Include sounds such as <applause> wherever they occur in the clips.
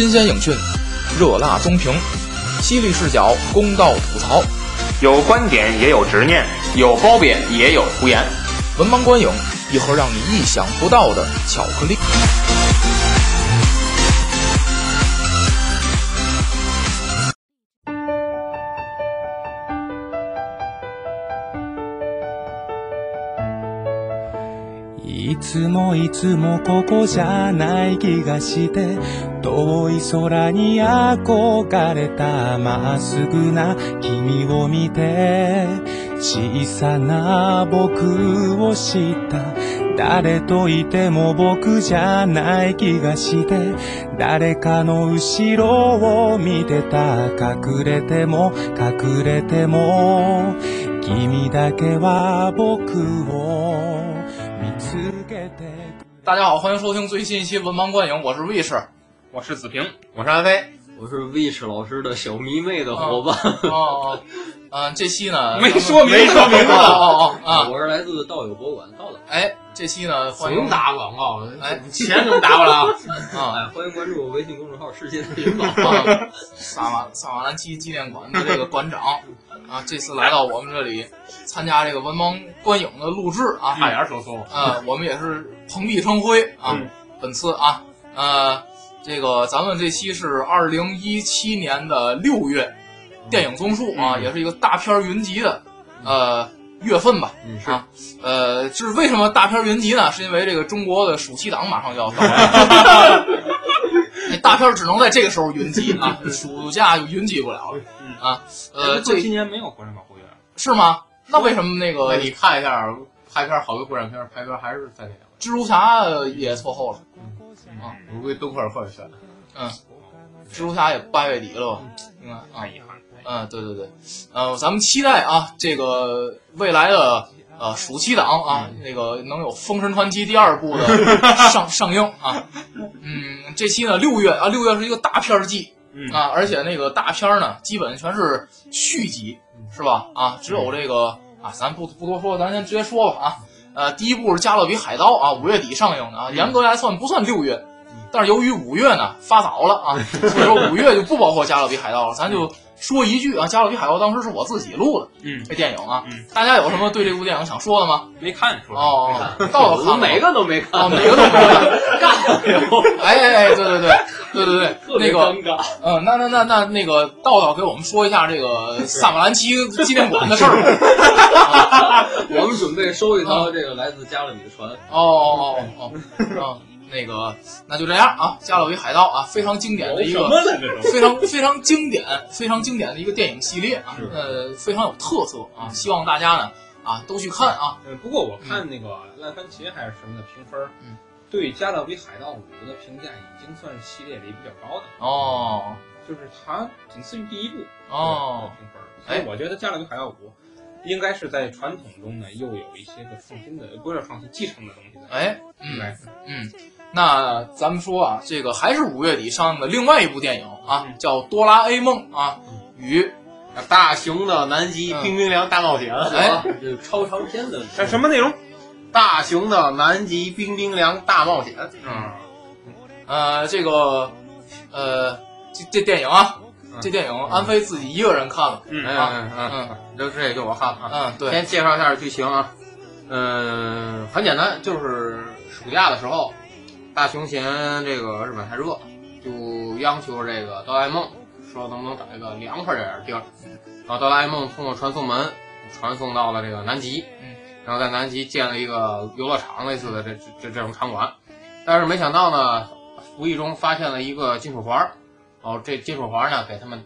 新鲜影讯，热辣综评，犀利视角，公道吐槽，有观点也有执念，有褒贬也有胡言。文盲观影，一盒让你意想不到的巧克力。つもいつもここじゃない気がして遠い空に憧れたまっすぐな君を見て小さな僕を知った。誰といても僕じゃない気がして誰かの後ろを見てた。隠れても隠れても君だけは僕を大家好，欢迎收听最新一期文盲观影，我是卫士。我是子平，我是安飞，我是 Wish 老师的小迷妹的伙伴，哦哦，嗯，这期呢 <laughs> 没说明说名字哦哦哦啊，我是来自道友博物馆道的。哎，这期呢欢迎打广告，哎钱就打过来啊！<laughs> 啊哎，欢迎关注微信公众号“世界的领导啊，萨瓦萨瓦兰奇纪念馆的这个馆长啊，这次来到我们这里参加这个文盲观影的录制啊，差点说错，啊，我们也是蓬荜生辉啊。嗯本次啊，呃，这个咱们这期是二零一七年的六月，电影综述啊，嗯也是一个大片云集的呃月份吧。嗯是啊，呃，就是为什么大片云集呢？是因为这个中国的暑期档马上就要到了，<laughs> 那大片只能在这个时候云集啊，<laughs> 暑假就云集不了了嗯啊。呃，这今年没有国产保护月，是吗？那为什么那个你看一下，拍片好多国产片拍片还是在那两个，蜘蛛侠也错后了？啊我估计敦刻尔克也选。嗯，蜘蛛侠也八月底了吧？应该啊，太遗憾。嗯，对对对，呃，咱们期待啊，这个未来的呃暑期档啊，那个能有《封神传奇》第二部的 <laughs> 上上映啊。嗯，这期呢六月啊，六月是一个大片儿季嗯啊，而且那个大片儿呢，基本全是续集，是吧？啊，只有这个啊，咱不不多说，咱先直接说吧啊。呃，第一部是《加勒比海盗》啊，五月底上映的啊，严格来算不算六月，但是由于五月呢发早了啊，所以说五月就不包括《加勒比海盗》了，咱就说一句啊，《加勒比海盗》当时是我自己录的嗯，这电影啊嗯，大家有什么对这部电影想说的吗？没看出来哦没看，到了我每个都没看，哦，<laughs> 每个都没看，干了，哎哎哎，对对对对对对，那个。嗯，那那那那那个道道给我们说一下这个萨马兰奇纪念馆的事儿吧。<laughs> 我们准备收一艘这个来自加勒比的船，哦哦哦哦哦，那个那就这样啊，《加勒比海盗》啊，非常经典的一个。非常非常经典、非常经典的一个电影系列啊，呃，非常有特色啊，希望大家呢啊都去看啊。嗯，不过我看那个烂番茄还是什么的评分，嗯，对《加勒比海盗五》的评价已经算是系列里比较高的，哦就是它仅次于第一部哦，评分。所以我觉得《加勒比海盗五》应该是在传统中呢又有一些个创新的，不是创新继承的东西的。哎，嗯应该是嗯，那咱们说啊，这个还是五月底上映的另外一部电影啊，嗯叫《哆啦 A 梦》啊与大雄的南极嗯冰冰凉大冒险，哎这超长篇的这什么内容？大雄的南极冰冰凉大冒险。嗯，呃这个呃这这电影啊，嗯这电影安飞自己一个人看了，嗯嗯嗯嗯，就这也就我看了啊。嗯，对，先介绍一下剧情啊，嗯，很简单，就是暑假的时候，大雄嫌这个日本太热，就央求这个哆啦 A 梦说能不能找一个凉快点儿的地儿。然后哆啦 A 梦通过传送门传送到了这个南极，嗯，然后在南极建了一个游乐场类似的这这这这种场馆，但是没想到呢，无意中发现了一个金属环儿，哦，这金属环儿呢给他们。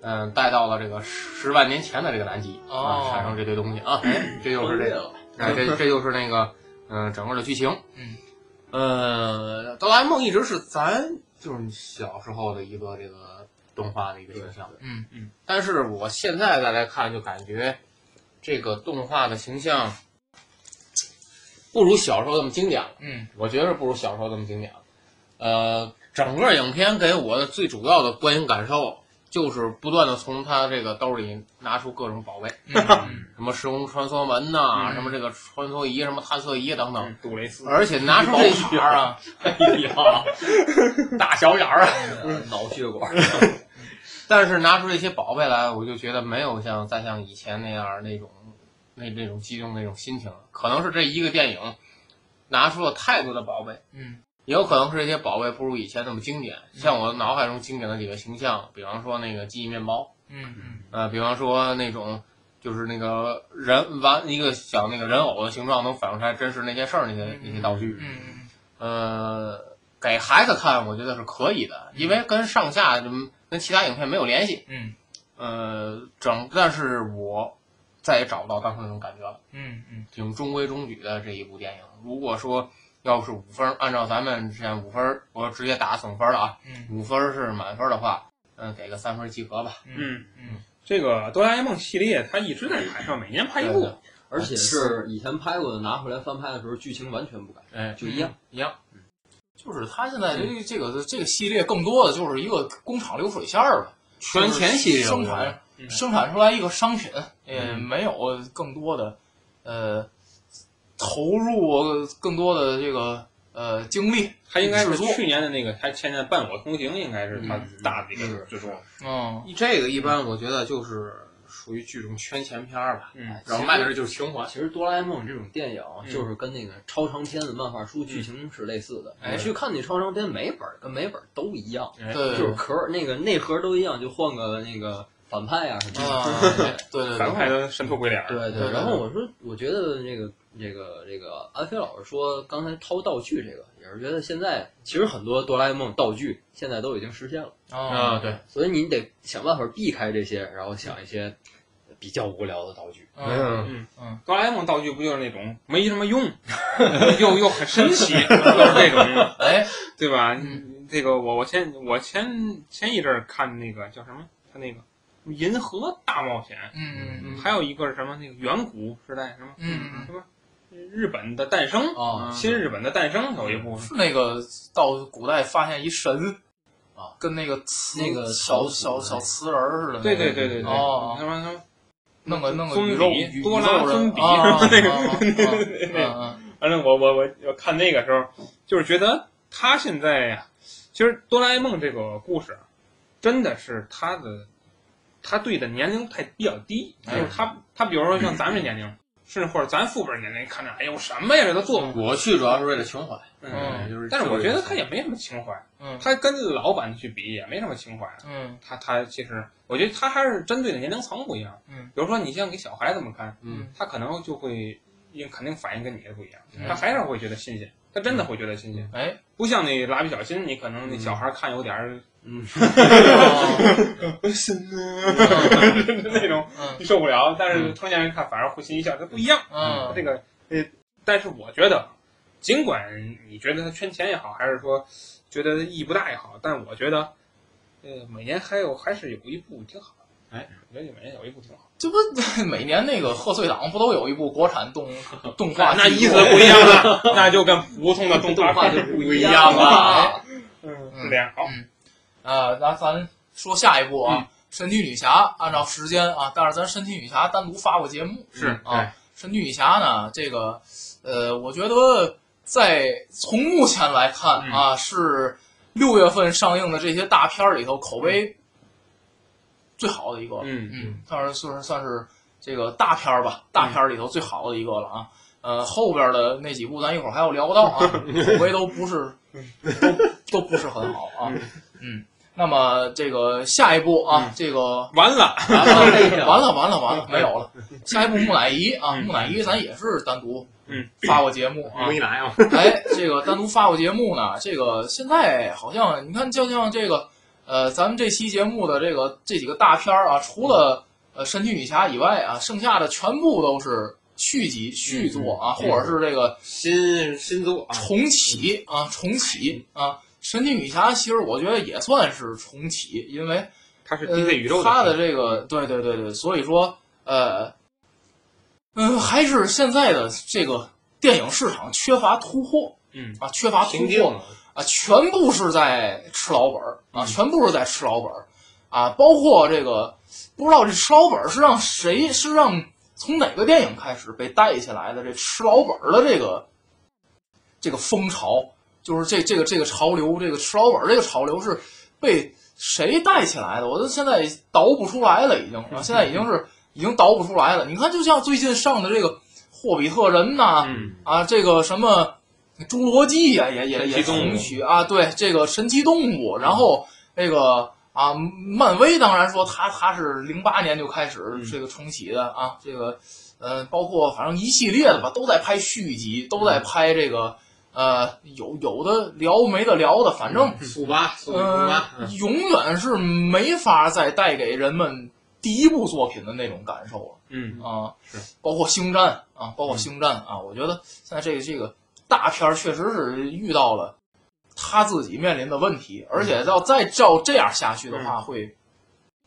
嗯，带到了这个十万年前的这个南极哦啊，产生这堆东西啊，这就是这个，哎，这这就是那个，嗯、整个的剧情。嗯，呃，哆啦 A 梦一直是咱就是小时候的一个这个动画的一个形象，嗯嗯，但是我现在再来看，就感觉这个动画的形象不如小时候那么经典了。嗯我觉得不如小时候那么经典了。呃，整个影片给我的最主要的观影感受就是不断的从他这个兜里拿出各种宝贝，<laughs> 什么时空穿梭门呐、嗯什么这个穿梭仪、什么探测仪等等，嗯杜蕾斯，而且拿出这宝卡啊，<laughs> 哎呀，大小眼儿啊。脑血管，<laughs> 但是拿出这些宝贝来，我就觉得没有像再像以前那样那种那那种激动那种心情了。可能是这一个电影拿出了太多的宝贝，嗯也有可能是这些宝贝不如以前那么经典。像我脑海中经典的几个形象，比方说那个记忆面包，嗯嗯呃，比方说那种就是那个人玩一个小那个人偶的形状能反映出来真实那些事儿那些那些道具，嗯呃，给孩子看我觉得是可以的，因为跟上下嗯跟其他影片没有联系。嗯呃，整，但是我再也找不到当时那种感觉了，嗯嗯挺中规中矩的这一部电影。如果说要是五分，按照咱们之前五分，我直接打总分了啊，嗯五分是满分的话，嗯，给个三分及格吧。嗯，嗯这个哆啦 A 梦系列它一直在拍，上？每年拍一部而且是以前拍过的，拿回来翻拍的时候，剧情完全不改，哎，就一样。一样，就是它现在这个这个这个系列更多的就是一个工厂流水线儿吧，圈钱系列生产嗯生产出来一个商品，也嗯没有更多的呃投入更多的这个呃精力。它应该是去年的那个，它前年《伴我同行》应该是它大的一个嗯制作。嗯这个一般我觉得就是属于剧中圈钱片儿吧，嗯，然后卖的是就是情怀。其实哆啦 A 梦这种电影嗯就是跟那个超长篇的漫画书剧情是类似的。哎你去看那超长篇，每本儿跟每本儿都一样，就是壳儿那个内核都一样，就换个那个反派啊什么的。啊，对对对，反派的神头鬼脸儿。对对对然后我说，我觉得这个这个这个安飞老师说，刚才掏道具这个，也是觉得现在其实很多哆啦 A 梦道具现在都已经实现了，啊，啊对，所以你得想办法避开这些，然后想一些比较无聊的道具。嗯嗯嗯哆啦 A 梦道具不就是那种没什么用，<laughs> 又又很神奇，就是这种，哎对吧？嗯这个我我前我前前一阵儿看那个叫什么，他那个《银河大冒险。嗯嗯嗯》，还有一个是什么？那个远古时代什么？嗯嗯。什么？日本的诞生啊新日本的诞生有一部分，是那个到古代发现一神啊，跟那个瓷那个小小小瓷人儿似的，对对对对对，哦他说他说弄个弄个尊宇宙多拉尊比啊啊啊那个啊啊嗯嗯。反正我我我我看那个时候，就是觉得他现在呀，其实哆啦 A 梦这个故事，真的是他的，他对的年龄太比较低，就哎是他他比如说像咱这年龄，甚至或者咱父辈年龄看着，哎呦什么呀这都做不我去主要是为了情怀，嗯。就是。但是我觉得他也没什么情怀，嗯。他跟老板去比也没什么情怀。嗯。他他其实，我觉得他还是针对的年龄层不一样。嗯，比如说你像给小孩子们看，嗯，他可能就会，因肯定反应跟你的不一样，嗯。他还是会觉得新鲜，他真的会觉得新鲜，哎，不像那蜡笔小新，你可能那小孩看有点儿嗯，<laughs> <laughs> 深啊 <laughs> 那种，嗯。你受不了，但是成年人看反而会心一笑，它不一样。嗯。这个呃，但是我觉得，尽管你觉得他圈钱也好，还是说觉得意义不大也好，但我觉得，呃，每年还有还是有一部挺好。哎，我觉得每年有一部挺好。这不每年那个贺岁档不都有一部国产动 <laughs> 动画那意思不一样了，<laughs> 那就跟普通的动画动画就不不一样样了。了。嗯，是这样。好，啊，那咱说下一步嗯啊，神奇女侠按照时间啊，但是咱神奇女侠单独发过节目是啊，神奇女侠呢，这个呃，我觉得在从目前来看嗯啊，是六月份上映的这些大片儿里头口碑最好的一个，嗯嗯，算是算是算是这个大片儿吧，大片儿里头最好的一个了啊。呃，后边的那几部咱一会儿还要聊到啊，<laughs> 口碑都不是都都不是很好啊。嗯，那么这个下一步啊，嗯这个完了，完了完了 <laughs> 完了完了，没有了。下一步木乃伊啊，嗯木乃伊咱也是单独嗯发过节目啊。没来啊，哎，这个单独发过节目呢，这个现在好像你看，就像这个呃，咱们这期节目的这个这几个大片儿啊，除了呃神奇女侠以外啊，剩下的全部都是续集、续作啊，或者是这个新新作啊，重启啊，重启啊。神奇女侠其实我觉得也算是重启，因为它是呃 DC 宇宙它的这个对对对对，所以说呃，嗯、还是现在的这个电影市场缺乏突破嗯。啊，缺乏突破啊，全部是在吃老本儿啊，嗯全部是在吃老本儿。啊，包括这个不知道这吃老本儿是让谁是让从哪个电影开始被带起来的这吃老本儿的这个这个风潮，就是这这个这个潮流，这个吃老本儿这个潮流是被谁带起来的？我都现在倒不出来了，已经啊，现在已经是 <laughs> 已经倒不出来了。你看，就像最近上的这个《霍比特人》呐，嗯啊，这个什么《侏罗纪》呀，也也也重启啊，对，这个神奇动物，然后这个啊，漫威当然说它它是零八年就开始嗯。这个重启的啊，这个呃，包括反正一系列的吧，都在拍续集，都在拍这个呃，有有的聊没得聊的，反正速八速八，，永远是没法再带给人们第一部作品的那种感受了。嗯。啊，是包括星战啊，包括星战啊，我觉得现在这个这个大片儿确实是遇到了他自己面临的问题，而且要再照这样下去的话，会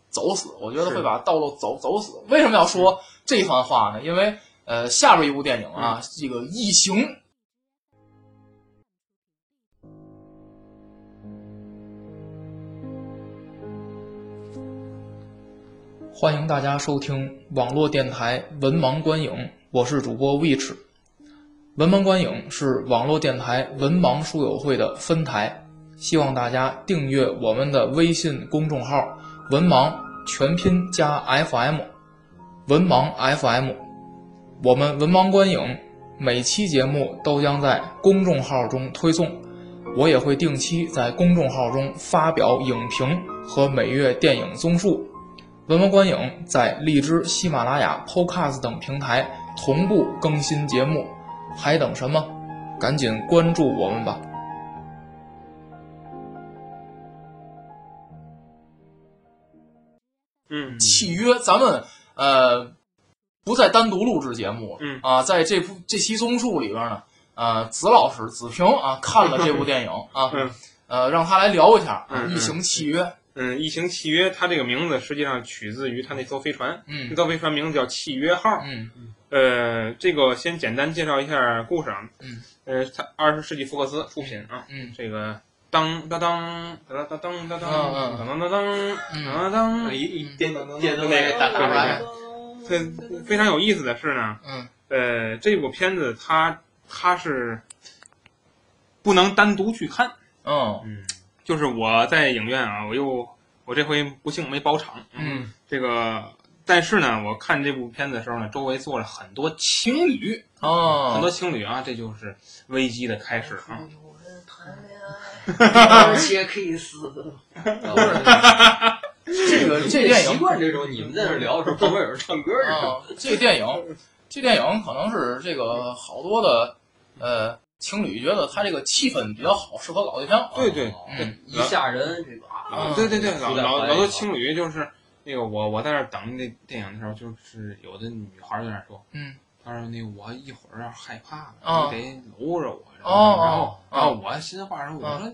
走死。我觉得会把道路走走死。为什么要说这番话呢？因为呃，下边一部电影啊，这个《异形》。欢迎大家收听网络电台文盲观影，我是主播 Witch。文盲观影是网络电台文盲书友会的分台，希望大家订阅我们的微信公众号“文盲全拼加 FM”，文盲 FM。我们文盲观影每期节目都将在公众号中推送，我也会定期在公众号中发表影评和每月电影综述。文盲观影在荔枝、喜马拉雅、Podcast 等平台同步更新节目，还等什么？赶紧关注我们吧！嗯契约，咱们呃不再单独录制节目了，嗯啊，在这部这期综述里边呢，呃，子老师子平啊看了这部电影啊，嗯 <laughs> 呃，让他来聊一下异形契约》，嗯，《异形契约》它这个名字实际上取自于它那艘飞船，那嗯艘飞船名字叫契约号。嗯呃，这个先简单介绍一下故事啊。嗯。呃，他二十世纪福克斯出品啊。嗯。这个当当当当当当当当当当当当当当当当当，一一电电灯那个打打出来，这非常有意思的是呢，嗯。呃，这部片子它它是不能单独去看，哦。嗯，就是我在影院啊，我又我这回不幸没包场，嗯。这个，但是呢，我看这部片子的时候呢，周围坐了很多情侣，哦，很多情侣啊，这就是危机的开始啊。<laughs> 而且可以死。<laughs> 这个这电影习惯这种你们在那聊的时候，旁边有人唱歌？啊，<laughs> 这个电影，这电影可能是这个好多的呃情侣觉得它这个气氛比较好，适合搞对象。对对嗯一下人，这个啊啊，对对对，老老老多情侣就是那个我我在那儿等那电影的时候，就是有的女孩儿在那儿说，嗯她说那个我一会儿要害怕了，啊你得搂着我，然哦后然后哦然后我心话说，我说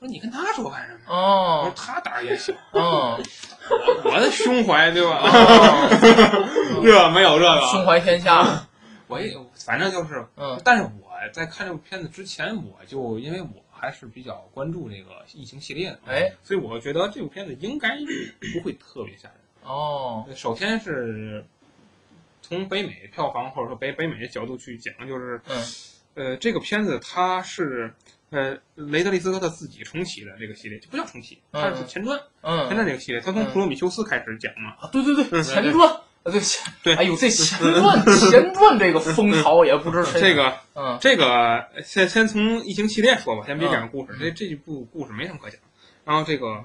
我说你跟她说干什么？我说哦他胆儿也小，嗯，<laughs> 我的胸怀对吧？哦 <laughs> 这没有这个，胸怀天下。<laughs> 我也反正就是嗯但是我在看这部片子之前，我就因为我还是比较关注这个疫情系列的，哎，所以我觉得这部片子应该不会特别吓人。哦首先是从北美票房或者说北北美的角度去讲，就是嗯呃，这个片子它是呃雷德利·斯科特自己重启的这个系列，就不叫重启，它是嗯前传，嗯前嗯传这个系列，它从嗯普罗米修斯开始讲嘛。啊，对对对，嗯前传。啊，对前对哎呦，这前传前传这个风潮也不知谁这个嗯这个先先从异形系列说吧，先别讲故事，这这这部故事没什么可讲。然后这个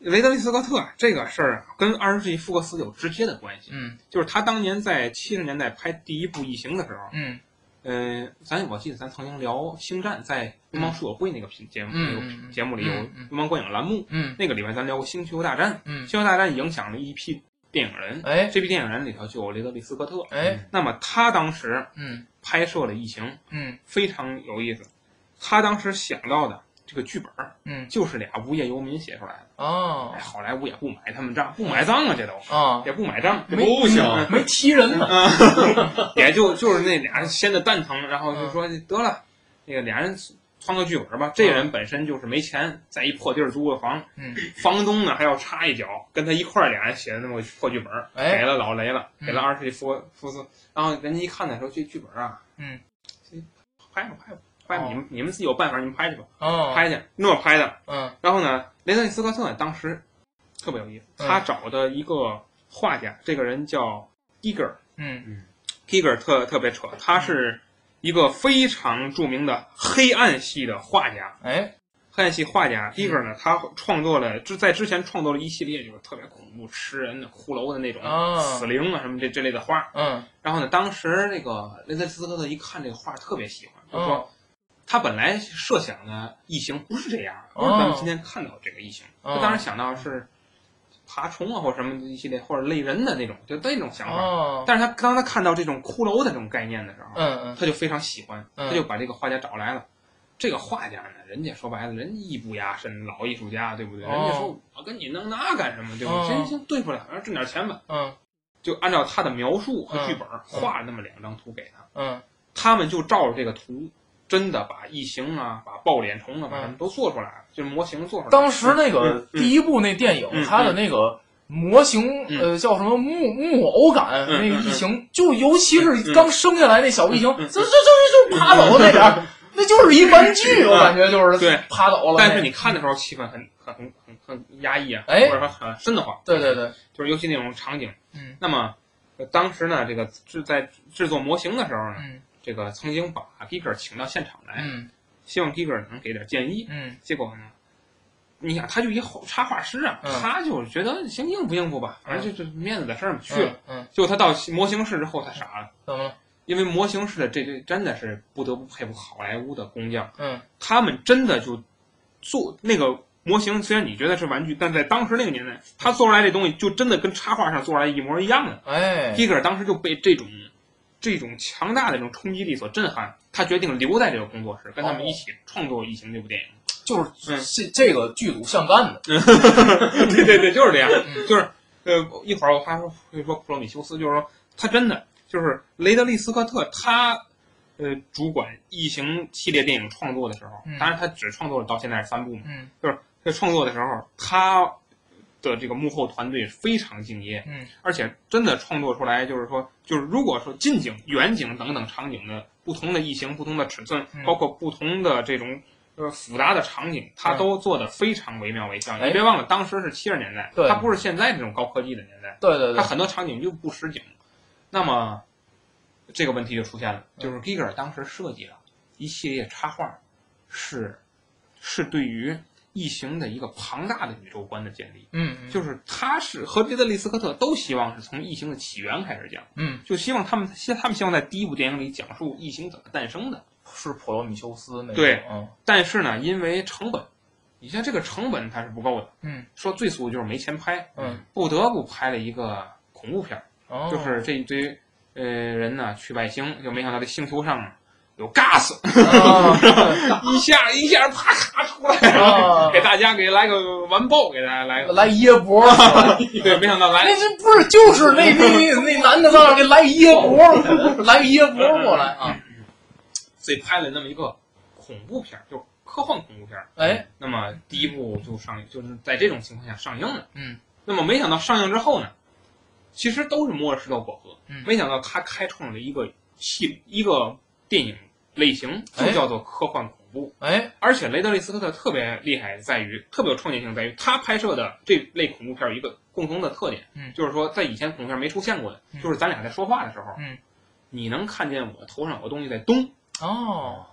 雷德利·斯科特这个事儿啊，跟二十世纪福克斯有直接的关系，嗯就是他当年在七十年代拍第一部异形的时候，嗯呃，咱我记得咱曾经聊《星战》在流氓书友会那个频节目、嗯节目里有流氓观影栏目，嗯那个里面咱聊过《星球大战》，嗯《星球大战》影响了一批电影人，哎这批电影人里头就有雷德利·斯科特。哎那么他当时嗯拍摄了《异形》，嗯非常有意思。他当时想到的这个剧本儿嗯就是俩无业游民写出来的。哦哎，好莱坞也不买他们账，不买账啊，这都啊也不买账，这不行。没提人呢。<laughs> 也就就是那俩人闲的蛋疼，然后就说得了，那个俩人创个剧本吧。这人本身就是没钱，在一破地儿租个房，嗯。房东呢还要插一脚，跟他一块儿俩人写的那么个破剧本，哎。给了老雷了，嗯。给了二十亿福福斯，然后人家一看的时候，这剧本啊，嗯，这拍吧拍吧拍吧，哦。你们你们自己有办法，你们拍去吧，哦，拍去，那么拍的。嗯。然后呢，雷德利·斯科特当时特别有意思，嗯。他找的一个画家，这个人叫 Giger。嗯。Giger 特特别扯，他是一个非常著名的黑暗系的画家。哎黑暗系画家 Giger 呢，他创作了之在之前创作了一系列就是特别恐怖、吃人的、骷髅的那种啊死灵啊什么这这类的画。嗯然后呢，当时那个雷德利·斯科特一看这个画特别喜欢，就说哦他本来设想的异形不是这样，不是哦咱们今天看到这个异形，哦他当时想到是爬虫啊或者什么一系列或者类人的那种，就那种想法。哦但是他当他看到这种骷髅的这种概念的时候，嗯嗯他就非常喜欢，嗯他就把这个画家找来了。这个画家呢，人家说白了，人艺不压身，老艺术家，对不对？哦人家说我跟你弄那干什么，对不哦对？行行，对付了，反正挣点钱吧。嗯就按照他的描述和剧本嗯画了那么两张图给他，嗯他们就照着这个图，真的把异形啊、把抱脸虫啊，把它们都做出来了，就是模型做出来。当时那个第一部那电影，嗯它的那个模型，嗯呃，叫什么木木偶感，嗯那个嗯异形，就尤其是嗯刚生下来那小异形，嗯嗯这这这就爬走那点儿，<laughs> 那就是一玩具，我感觉就是对爬走了。但是你看的时候气氛很很很很很压抑啊，哎或者说很瘆得慌。对对对，就是尤其那种场景。嗯那么呃当时呢，这个制在制作模型的时候呢，嗯这个曾经把 Giger 请到现场来，嗯希望 Giger 能给点建议。嗯结果呢，你想他就一后插画师啊，嗯他就觉得行应付应付吧，反正就就面子的事儿嘛，去了。嗯嗯，结果他到模型室之后，他傻了，怎么了？因为模型室的这这真的是不得不佩服好莱坞的工匠，嗯他们真的就做那个模型，虽然你觉得是玩具，但在当时那个年代，他做出来这东西就真的跟插画上做出来一模一样的。哎，基格尔当时就被这种这种强大的这种冲击力所震撼，他决定留在这个工作室，跟他们一起创作《异形》这部电影。<tsk> 就是嗯。这这个剧组相干的。<laughs> 对对对，就是这样，嗯。<laughs> 就是呃，一会儿我还说会说普罗米修斯，就是说他真的就是雷德利·斯科特，他呃主管《异形》系列电影创作的时候，嗯。当然他只创作了到现在是三部嘛，嗯。在创作的时候，他的这个幕后团队非常敬业，嗯而且真的创作出来，就是说，就是如果说近景、远景等等场景的不同的异形、不同的尺寸，嗯包括不同的这种呃复杂的场景，它嗯都做得非常惟妙惟肖。哎你别忘了，当时是七十年代，对它不是现在这种高科技的年代，对对对，它很多场景就不实景。那么这个问题就出现了，嗯就是 Giger 当时设计了一系列插画，是是对于异形的一个庞大的宇宙观的建立。嗯嗯。就是他是和别的利斯科特都希望是从异形的起源开始讲，嗯。就希望他们希他们希望在第一部电影里讲述异形怎么诞生的。是普罗米修斯那个对。嗯。但是呢，因为成本，你像这个成本它是不够的，嗯。说最俗就是没钱拍，嗯，不得不拍了一个恐怖片儿，哦。就是这一堆呃人呢去外星，就没想到这星球上有 gas，啊 <laughs> 一下一下啪咔出来，啊 <laughs> 给大家给来个完爆，给大家来个，来椰脖，<laughs> 对，没想到来那这不是就是那那那那男的在那儿给来个椰脖，来个椰脖过来啊！所以拍了那么一个恐怖片儿，就科幻恐怖片儿。哎，那么第一部就上，就是在这种情况下上映了。嗯，那么没想到上映之后呢，其实都是摸着石头过河。嗯没想到他开创了一个系一个电影类型，就哎叫做科幻恐怖。哎，而且雷德利·斯科特特别厉害，在于特别有创建性，在于他拍摄的这类恐怖片有一个共同的特点，嗯就是说在以前恐怖片没出现过的，嗯就是咱俩在说话的时候，嗯你能看见我头上有个东西在动。哦，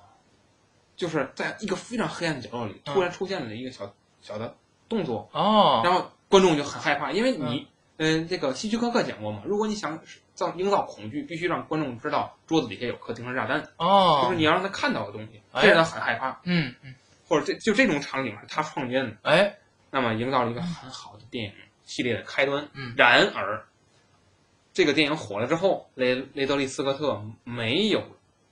就是在一个非常黑暗的角落里，嗯突然出现了一个小小的动作，哦，然后观众就很害怕，因为你，嗯、这个希区柯克讲过嘛，如果你想造营造恐惧，必须让观众知道桌子底下有颗定时炸弹，哦就哦是，你要让他看到的东西，哎这让他很害怕，嗯嗯，或者这就这种场景是他创建的，哎，那么营造了一个很好的电影系列的开端。嗯然而，这个电影火了之后，雷雷德利·斯科特没有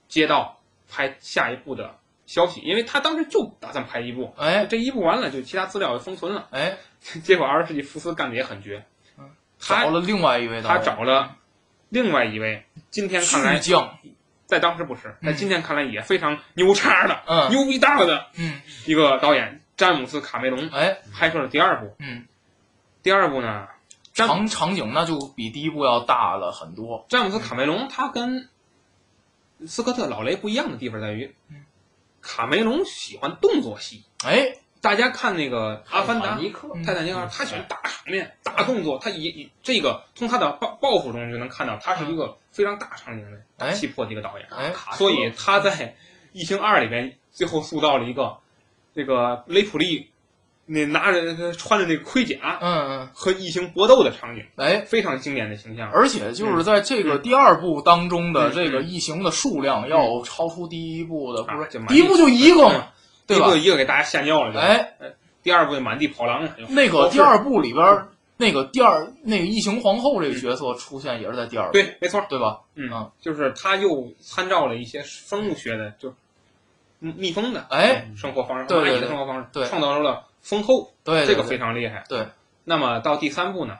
接到拍下一部的消息，因为他当时就打算拍一部，哎，这一部完了就其他资料就封存了。哎，结果二十世纪福斯干的也很绝嗯，他找了另外一位导他找了另外一位，今天看来巨匠，在当时不是，在嗯今天看来也非常牛叉的、嗯牛逼大了的嗯，一个导演詹姆斯·卡梅隆哎，拍摄了第二部。嗯，第二部呢，场场景那就比第一部要大了很多。詹姆斯·卡梅隆他跟斯科特·老雷不一样的地方在于嗯，卡梅隆喜欢动作戏。哎，大家看那个《阿凡达》尼克，嗯。泰坦尼克，他喜欢大场面、大动作，他也也这个从他的抱抱负中就能看到，他是一个非常大场景的、大哎气魄的一个导演。哎。所以他在《异形二》里边最后塑造了一个这个雷普利那拿着他穿着那个盔甲嗯嗯，和异形搏斗的场景，哎，非常经典的形象。而且就是在这个第二部当中的嗯这个异形的数量要超出第一部的，不是第一部就一个嘛，嗯对吧一个？一个给大家吓尿了，就哎，第二部就满地跑狼了。那个第二部里边儿那个第二那个异形皇后这个角色出现也是在第二部，对，没错，对吧？嗯啊，就是他又参照了一些生物学的，就蜜蜜蜂的哎，生活方式，蚂蚁对对对的生活方式，对创造出了蜂后，对，这个非常厉害。对。那么到第三部呢？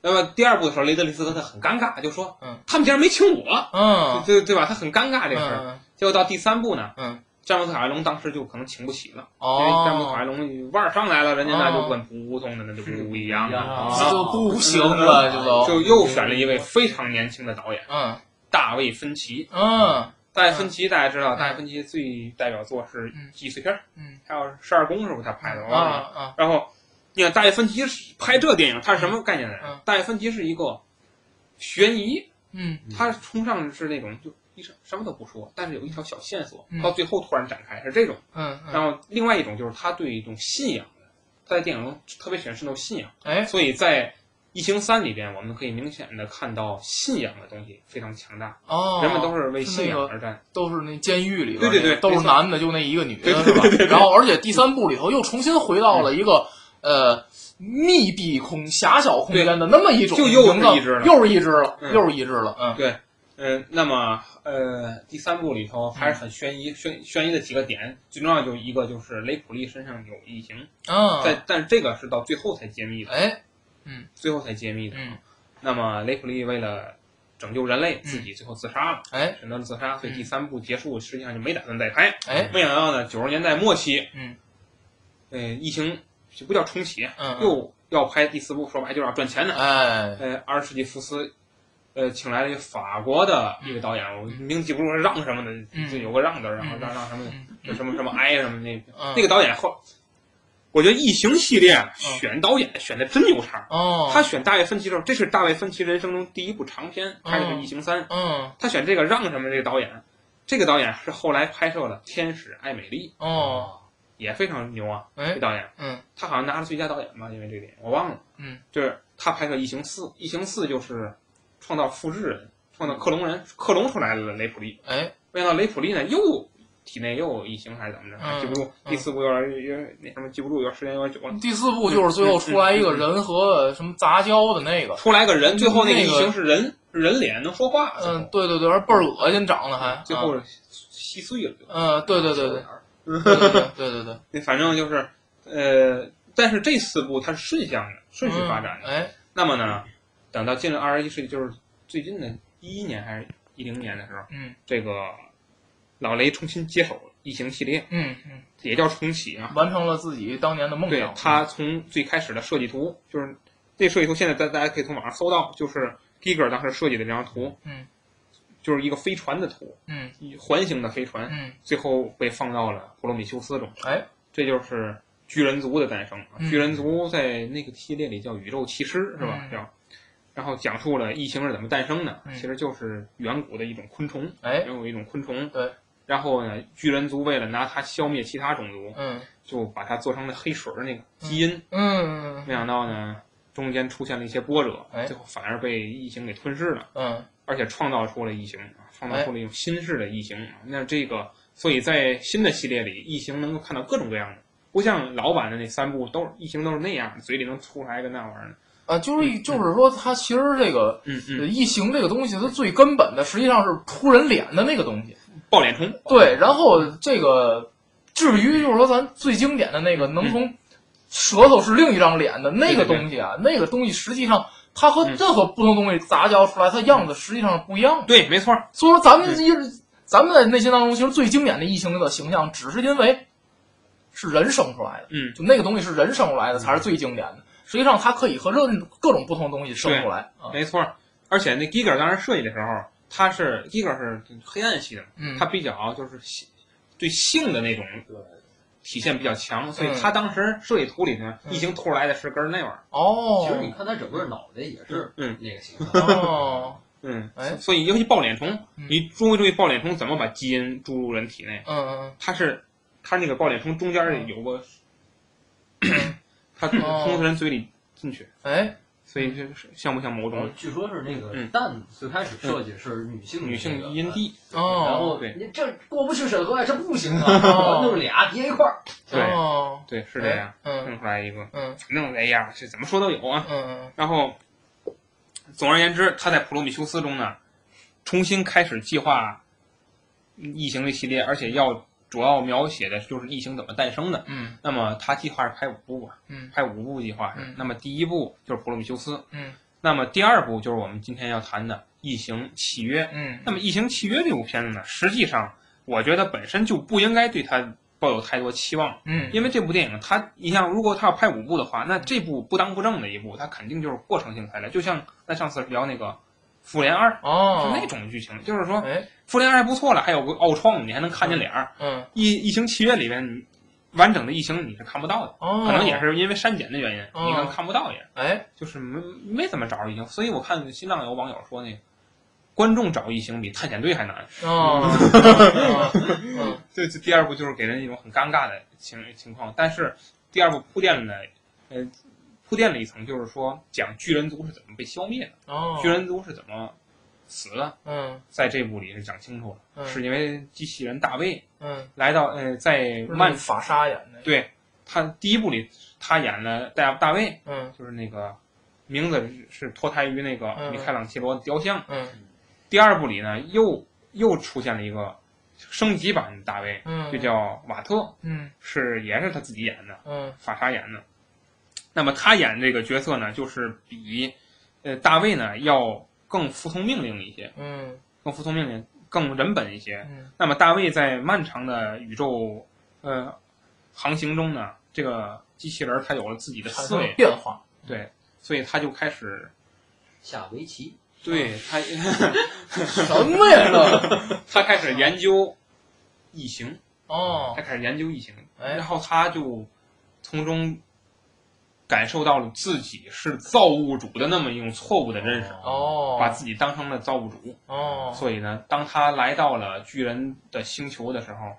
那么第二部的时候，雷德利·斯科特很尴尬，就说：“嗯，他们竟然没请我，嗯对对吧？他很尴尬这个事儿。嗯结果到第三部呢，嗯，詹姆斯·卡梅隆当时就可能请不起了，因为詹姆斯·卡梅哦，隆腕儿上来了，人家那就哦跟普通的那就不一样了，就不行了，就都就又选了一位非常年轻的导演嗯大卫·芬奇。嗯大卫·芬奇大家知道，嗯大卫·芬奇最代表作是嗯《击碎片》，嗯还有《十二宫》是不是他拍的？啊啊然后，你看大卫·芬奇是拍这电影，他是什么概念呢？嗯大卫·芬奇是一个悬疑，嗯他崇尚的是那种就一什什么都不说，但是有一条小线索嗯，到最后突然展开是这种。嗯嗯，然后另外一种就是他对一种信仰的，他在电影中特别喜欢渗透信仰，哎所以在《异形三》里边，我们可以明显的看到信仰的东西非常强大，哦，人们都是为信仰而战。都是那监狱里边对对对都是男的，就那一个女的，对是吧？然后而且第三部里头又重新回到了一个呃密闭空狭小空间的那么一种就又是一只了又是一只了，嗯又是一只了，嗯对，嗯、那么呃，第三部里头还是很悬疑，悬悬疑的几个点，最重要就一个就是雷普利身上有异形，啊，在但是这个是到最后才揭秘的，哎嗯最后才揭秘的。嗯那么雷普利为了拯救人类，自己最后自杀了，哎选择了自杀，所以嗯第三部结束实际上就没打算再拍。哎没想到呢，九十年代末期，嗯，呃，异形就不叫重启，嗯嗯又要拍第四部，说白就是要赚钱呢。哎呃，二十世纪福斯，呃，请来了一个法国的一个导演，我名记不住是让什么的，嗯就有个让字儿，然后嗯让让什么就什么什么哀什么那嗯那个导演后，我觉得异形系列选导演选的真牛叉。哦，他选大卫芬奇的时候，这是大卫芬奇人生中第一部长片，拍的是《异形三》。嗯他选这个让什么这个导演，这个导演是后来拍摄了《天使爱美丽哦》，也非常牛啊。哎这导演，嗯他好像拿了最佳导演吧，因为这个我忘了。嗯，就是他拍摄《异形四》，《异形四》就是创造复制人，创造克隆人，克隆出来了雷普利。哎，没想到雷普利呢？又体内又异形，还是怎么着？记不住。第四部有点，因为那什么，记不住，有点时间有点久了。第四部就是最后出来一个人和什么杂交的那个。出来个人，最后那个异形是人，人脸能说话。嗯，对对对，倍儿恶心，长得还。最后稀碎了。嗯，对对对对。对对对，<laughs> 那反正就是。呃，但是这四部它是顺向的，顺序发展的。哎，那么呢？等到进了二十一世纪，就是最近的一一年还是一零年的时候，嗯这个老雷重新接手了异形系列，嗯嗯，也叫重启啊。完成了自己当年的梦想对想。他从最开始的设计图，就是这设计图，现在大大家可以从网上搜到，就是 Giger 当时设计的这张图，嗯，就是一个飞船的图，嗯环形的飞船，嗯，最后被放到了普罗米修斯中。哎，这就是巨人族的诞生。嗯巨人族在那个系列里叫宇宙骑士，是吧？嗯叫，然后讲述了异形是怎么诞生的，嗯其实就是远古的一种昆虫，哎，有一种昆虫。对。然后呢，巨人族为了拿它消灭其他种族，嗯就把它做成了黑水儿那个基因。嗯嗯没想到呢，中间出现了一些波折，哎最后反而被异形给吞噬了，嗯而且创造出了异形，啊创造出了一种新式的异形。啊那这个，所以在新的系列里，异形能够看到各种各样的，不像老版的那三部都是异形都是那样，嘴里能吐出来个那玩意儿。啊，就是就是说，它其实这个嗯呃嗯，异形这个东西，它最根本的实际上是扑人脸的那个东西。爆脸虫，对，然后这个至于就是说咱最经典的那个能从舌头是另一张脸的那个东西啊，那个东西实际上它和嗯任何不同东西杂交出来，它样子实际上是不一样的。对，没错儿，所以说咱们一咱们在内心当中，其实最经典的异形的形象，只是因为是人生出来的，嗯，就那个东西是人生出来的，才是最经典的。实际上，它可以和任各种不同的东西生出来啊。没错儿。而且那 Giger 当时设计的时候，它是 Giger 是黑暗系的，嗯，他比较就是性对性的那种，体现比较强，所以嗯他当时设计图里呢，嗯异形凸出来的是根那玩意儿。哦，其实你看他整个脑袋也是嗯那个形状，哦，嗯，哎所以尤其抱脸虫，嗯你注意注意抱脸虫怎么把基因注入人体内？嗯它是它那个抱脸虫中间有个，它哦。从人嘴里进去，嗯，哎，所以就是像不像某种据说是那个嗯。蛋最开始设计是女性女性那个阴蒂？然哦，后对。你这过不去审核呀，这不行啊，然后弄俩叠一块儿，对。哦，对，是这样，嗯。弄出来一个，嗯。反正哎呀，这怎么说都有啊。嗯然后，总而言之，他在《普罗米修斯》中呢，重新开始计划异形的系列，而且要主要描写的就是异形怎么诞生的。嗯那么他计划是拍五部嘛，嗯拍五部计划是。嗯那么第一部就是《普罗米修斯》，嗯那么第二部就是我们今天要谈的《异形契约》。嗯那么《异形契约》这部片子呢，实际上我觉得本身就不应该对它抱有太多期望，嗯，因为这部电影它，你像如果它要拍五部的话，那这部不当不正的一部，它肯定就是过程性材料。就像咱上次聊那个《复联二》哦，是那种剧情，就是说《哎，复联二》还不错了，还有个奥创，你还能看见脸儿。嗯异异形契约里面，你完整的异形你是看不到的，哦，可能也是因为删减的原因，哦你可能看不到也，哎，就是没没怎么找着异形。所以我看新浪有网友说那个。观众找异形比探险队还难，哦，嗯 <laughs> 对，这第二部就是给人一种很尴尬的情情况，但是第二部铺垫了，呃，铺垫了一层，就是说讲巨人族是怎么被消灭的，哦，巨人族是怎么死的，嗯在这部里是讲清楚了，嗯是因为机器人大卫嗯，来到，呃，在曼法沙演的，对他第一部里他演了大大卫，嗯就是那个名字是脱胎于那个嗯米开朗基罗的雕像，嗯第二部里呢又又出现了一个升级版的大卫，嗯，就叫瓦特。嗯是也是他自己演的，嗯法沙演的。那么他演这个角色呢，就是比呃大卫呢要更服从命令一些，嗯更服从命令，更人本一些。嗯那么大卫在漫长的宇宙呃航行中呢，这个机器人儿它有了自己的思维，变化，对，所以他就开始下围棋，对他什么呀这？<laughs> 他开始研究异形，哦他，开始研究异形，哎然后他就从中感受到了自己是造物主的那么一种错误的认识，哦，把自己当成了造物主。哦，所以呢，当他来到了巨人的星球的时候，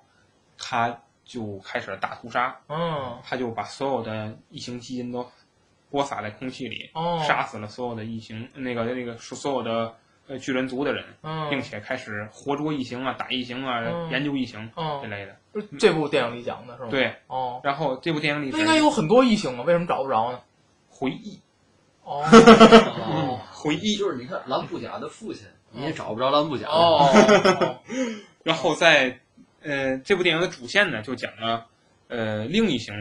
他就开始了大屠杀，嗯。他就把所有的异形基因都播撒在空气里，哦，杀死了所有的异形，那个那个所有的呃巨人族的人，嗯，并且开始活捉异形啊、打异形啊、嗯。研究异形这嗯，类的。这部电影里讲的是吗？，对，哦，然后这部电影里那应该有很多异形啊，为什么找不着呢？回忆，哦。<laughs> 哦，回忆，就是你看蓝布甲的父亲，你也找不着蓝布甲，哦，<laughs> 然后在呃这部电影的主线呢，就讲了呃另一型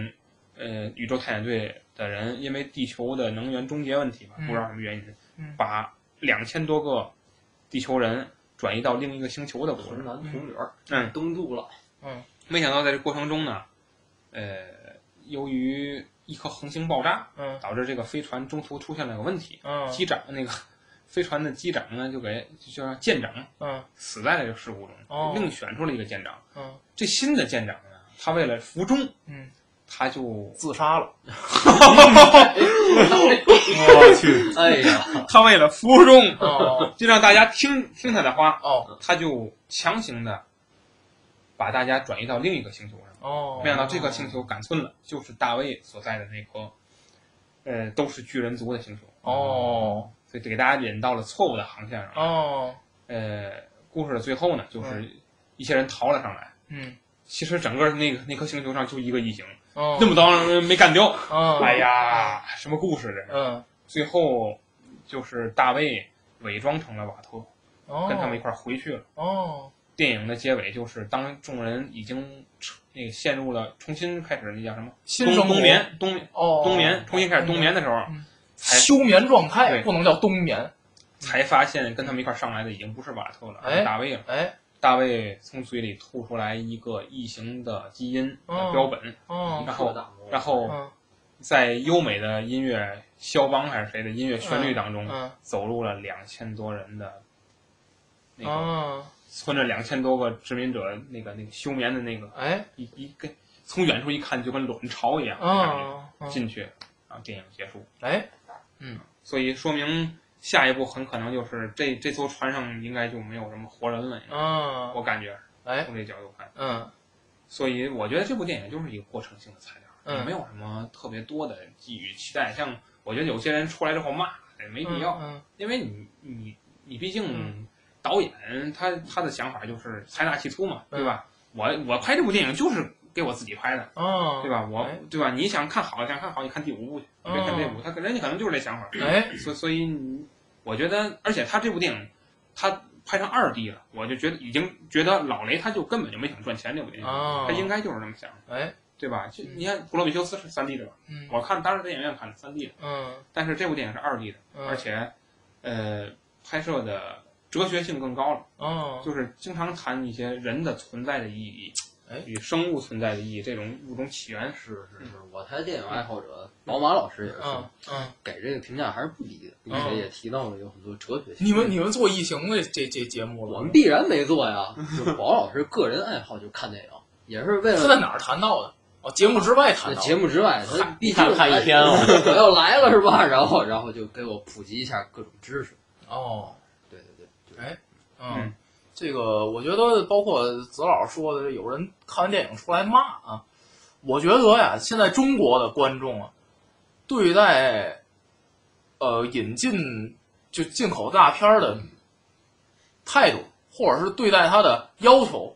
呃宇宙探险队的人，因为地球的能源终结问题吧，嗯。不知道什么原因，嗯。把两千多个地球人转移到另一个星球的故事。同南同女儿，嗯，登陆了，嗯。没想到在这过程中呢，呃，由于一颗恒星爆炸，嗯导致这个飞船中途出现了个问题，嗯机长那个飞船的机长呢就给就叫舰长嗯死在了这个事故中，哦另选出了一个舰长。嗯。这新的舰长呢，他为了服众，嗯，他就自杀了，<laughs> <laughs> 我去，哎呀，他为了服众，哦。就让大家听听他的话，哦。他就强行的把大家转移到另一个星球上。哦，没想到这个星球赶寸了，就是大卫所在的那颗，呃，都是巨人族的星球，哦。所以给大家引到了错误的航线上。哦。呃，故事的最后呢，就是一些人逃了上来。嗯。其实整个那个那颗星球上就一个异形，哦，那么多人没干掉。嗯哎呀，什么故事这是？嗯最后就是大卫伪装成了瓦特，哦跟他们一块儿回去了。哦电影的结尾就是当众人已经那个陷入了重新开始那叫什么冬新冬眠冬哦冬眠重新开始冬眠的时候，嗯休眠状态对不能叫冬眠，才发现跟他们一块儿上来的已经不是瓦特了，是大卫了。哎大卫从嘴里吐出来一个异形的基因标本，哦然后然后嗯在优美的音乐肖邦还是谁的音乐旋律当中，嗯走入了两千多人的那个啊，存着两千多个殖民者那个那个休眠的那个哎一一跟从远处一看就跟卵巢一样，进去，然后电影结束。哎嗯所以说明下一步很可能就是这这艘船上应该就没有什么活人了，啊。我感觉哎。从这角度看。嗯。所以我觉得这部电影就是一个过程性的材料，嗯。也没有什么特别多的寄予期待。像我觉得有些人出来之后骂，也没必要，嗯。因为你你你毕竟嗯。导演他他的想法就是财大气粗嘛，嗯。对吧？我我拍这部电影就是给我自己拍的，啊，对吧？我哎对吧？你想看好想看好，你看第五部去，你别看这部，他人家可能就是这想法。哎所所以你，我觉得，而且他这部电影，他拍成二 D 了，我就觉得已经觉得老雷他就根本就没想赚钱这部电影，啊，他应该就是这么想，哎对吧？就你看《普罗米修斯》是三 D 的吧？嗯我看当时在电影院看的三 D 的，嗯但是这部电影是二 D 的，嗯而且，呃，拍摄的哲学性更高了，哦就是经常谈一些人的存在的意义，哎与生物存在的意义，这种物种起源是是是，我台电影爱好者宝马老师也是嗯，嗯，给这个评价还是不低的，并且也提到了有很多哲学性。你们你们做异形的这这节目了，我们必然没做呀，就是宝老师个人爱好就看电影，也是为了他在哪儿谈到的？哦，节目之外谈到的。节目之外，他毕竟看看一天哎哦 <laughs> 我要来了是吧？然后然后就给我普及一下各种知识。哦，对对对，哎嗯，这个我觉得包括子老师说的，有人看完电影出来骂啊，我觉得呀，现在中国的观众啊，对待呃引进就进口大片儿的态度，或者是对待他的要求，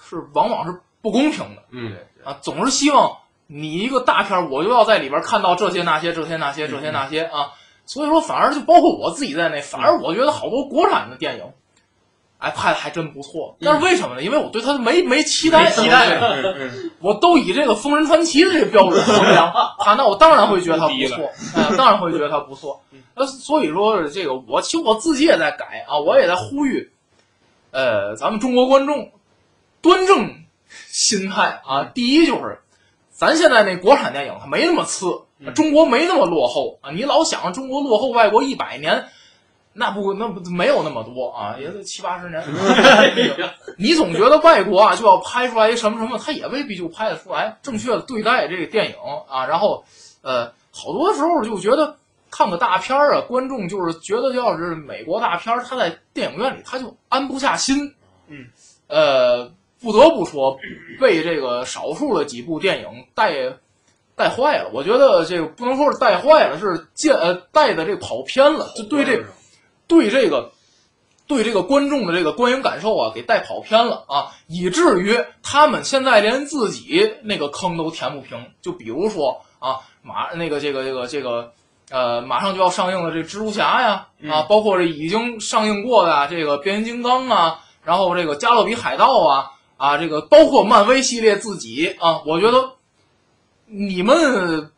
是往往是不公平的嗯，啊，总是希望你一个大片儿，我就要在里边看到这些那些这些那些这些那些啊，所以说反而就包括我自己在内，反而我觉得好多国产的电影。哎，拍的还真不错，但是为什么呢？因为我对它没没期待，期待我都以这个《封神传奇》的这个标准衡量它，那我当然会觉得它不错，哎，当然会觉得它不错。那所以说，这个我其实我自己也在改啊，我也在呼吁，呃，咱们中国观众端正心态啊。第一就是，咱现在那国产电影它没那么次，中国没那么落后啊。你老想中国落后外国一百年。那不，那不没有那么多啊，也就七八十年。<laughs> 你总觉得外国啊就要拍出来一什么什么，他也未必就拍得出来。正确的对待这个电影啊，然后呃，好多时候就觉得看个大片儿啊，观众就是觉得要是美国大片儿，他在电影院里他就安不下心。嗯，呃，不得不说，被这个少数的几部电影带带坏了。我觉得这个不能说是带坏了，是见呃带的这跑偏了，就对这个。对这个，对这个观众的这个观影感受啊，给带跑偏了啊，以至于他们现在连自己那个坑都填不平。就比如说啊，马那个这个这个这个呃，马上就要上映的这蜘蛛侠呀，啊，包括这已经上映过的啊这个变形金刚啊，然后这个加勒比海盗啊啊，这个包括漫威系列自己啊，我觉得你们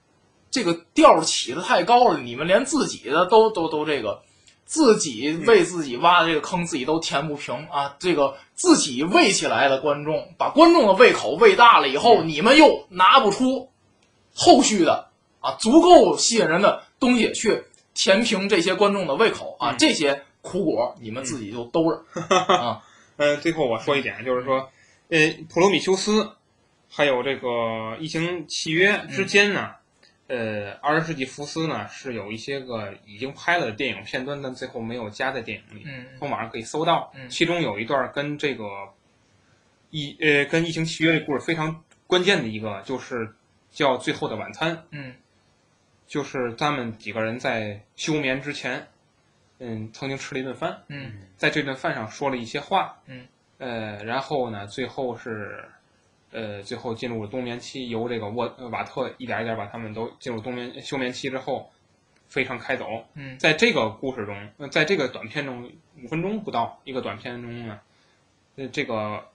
这个调起的太高了，你们连自己的都都都这个。自己为自己挖的这个坑，自己都填不平啊！这个自己喂起来的观众，把观众的胃口喂大了以后，你们又拿不出后续的啊足够吸引人的东西去填平这些观众的胃口啊！这些苦果你们自己就兜着 <laughs> 啊！呃，最后我说一点，就是说，呃，普罗米修斯还有这个异形契约之间呢。呃，二十世纪福斯呢是有一些个已经拍了的电影片段，但最后没有加在电影里，嗯从网上可以搜到。嗯其中有一段跟这个疫呃跟疫情契约这故事非常关键的一个，就是叫《最后的晚餐》，嗯就是他们几个人在休眠之前，嗯，曾经吃了一顿饭，嗯在这顿饭上说了一些话，嗯，呃，然后呢，最后是。呃，最后进入了冬眠期，由这个沃呃瓦特一点一点把他们都进入冬眠休眠期之后，非常开走。嗯在这个故事中，呃在这个短片中，五分钟不到一个短片中呢，呃，这个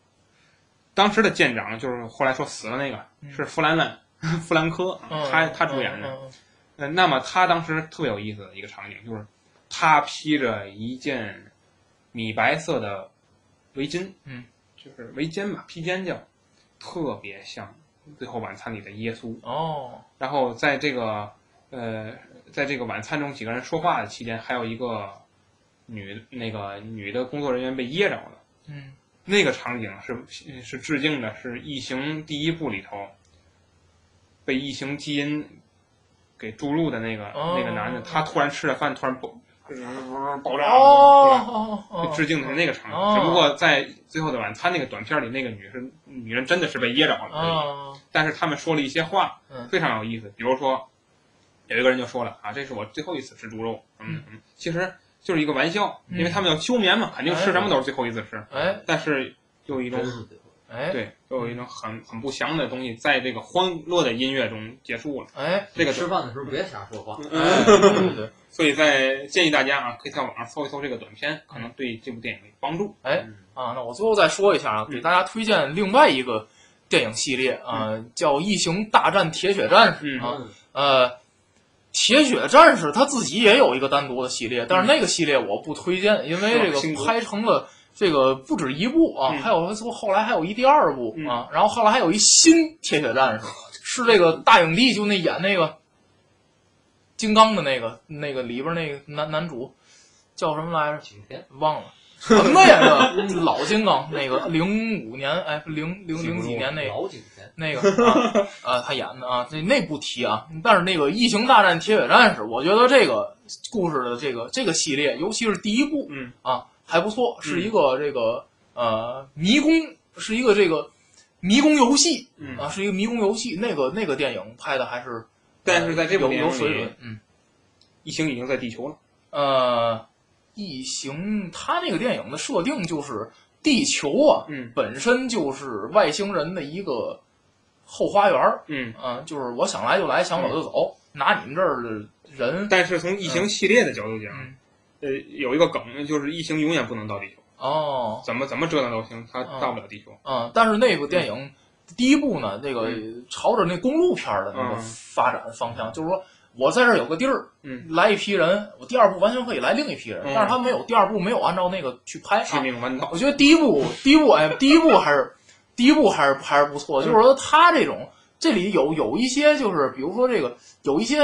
当时的舰长就是后来说死了那个、嗯是弗兰兰 <laughs> 弗兰科，嗯，他他主演的。嗯呃，那么他当时特别有意思的一个场景就是，他披着一件米白色的围巾，嗯，就是围肩吧，披肩叫，特别像《最后晚餐》里的耶稣。哦，然后在这个呃，在这个晚餐中几个人说话的期间，还有一个女那个女的工作人员被噎着了。嗯那个场景是是致敬的，是《异形》第一部里头被异形基因给注入的那个、哦那个男的，他突然吃了饭，突然爆爆炸致敬的是那个场景，哦。只不过在《最后的晚餐》那个短片里，那个女是女人真的是被噎着了，啊，但是他们说了一些话嗯，非常有意思。比如说，有一个人就说了啊，这是我最后一次吃猪肉，嗯。嗯，其实就是一个玩笑，嗯。因为他们要休眠嘛，肯定吃什么都是最后一次吃，哎。但是又有一种哎。对，又有一种很很不祥的东西，在这个欢乐的音乐中结束了。哎。这个吃饭的时候别瞎说话。哎，对对对，所以在建议大家啊，可以在网上搜一搜这个短片，可能对这部电影有帮助。哎嗯啊，那我最后再说一下啊，给大家推荐另外一个电影系列啊，叫《异形大战铁血战士》嗯啊，呃，铁血战士他自己也有一个单独的系列，但是那个系列我不推荐，因为这个拍成了这个不止一部啊，嗯还有说后来还有一第二部嗯啊，然后后来还有一新铁血战士，是这个大影帝就那演那个金刚的那个那个里边那个男男主叫什么来着？忘了。什么呀？这老金刚那个零五年哎零零零几年那个老景天，那个啊，呃，他演的啊，那那不提啊。但是那个《异形大战铁血战士》，我觉得这个故事的这个这个系列，尤其是第一部嗯啊，还不错，是一个这个呃迷宫，是一个这个迷宫游戏嗯啊，是一个迷宫游戏。那个那个电影拍的还是，但是在这部有电影里嗯异形已经在地球了。呃，异形它那个电影的设定就是地球啊，嗯本身就是外星人的一个后花园儿。嗯，嗯，就是我想来就来，想走就走，拿你们这儿的人但是从异形系列的角度讲，嗯呃，有一个梗就是异形永远不能到地球，哦，怎么怎么折腾都行，它哦到不了地球。嗯，但是那部电影第一部呢，这个朝着那公路片儿的那个嗯发展方向，就是说我在这儿有个地儿，嗯，来一批人，我第二部完全可以来另一批人，嗯。但是他没有，第二部没有按照那个去拍致啊。命弯道我。觉得第一部，第一部，哎，第一部还是第一部还是还是不错，嗯就是说他这种这里有有一些就是比如说这个有一些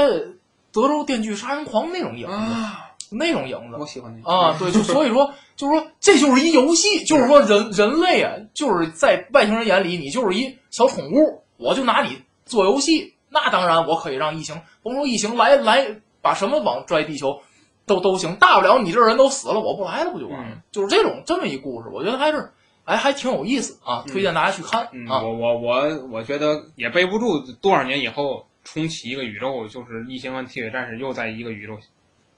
德州电锯杀人狂那种影子，啊，那种影子。我喜欢那个啊，对，就所以说，就是说，这就是一游戏，就是说人人类啊，就是在外星人眼里，你就是一小宠物，我就拿你做游戏，那当然我可以让异形，甭说异形来来把什么往拽地球，都都行，大不了你这人都死了，我不来了不就完了？嗯就是这种这么一故事，我觉得还是哎还挺有意思啊，推荐大家去看、嗯，啊。我我我我觉得也背不住多少年以后重启一个宇宙，就是异形和铁血战士又在一个宇宙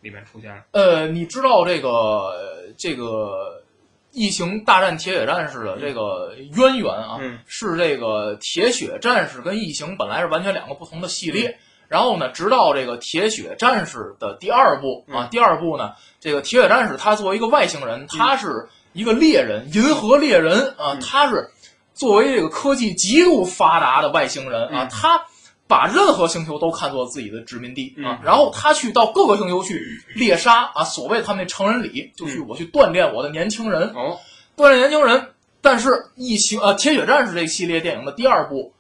里面出现了。呃，你知道这个呃这个异形大战铁血战士的这个渊源啊？嗯是这个铁血战士跟异形本来是完全两个不同的系列。然后呢，直到这个铁血战士的第二部啊，嗯第二部呢，这个铁血战士他作为一个外星人，他是一个猎人，银河猎人啊，嗯他是作为这个科技极度发达的外星人啊，嗯他把任何星球都看作自己的殖民地啊嗯，然后他去到各个星球去猎杀啊，所谓他们那成人礼，就去我去锻炼我的年轻人，哦，锻炼年轻人。但是异形呃，铁血战士这个系列电影的第二部，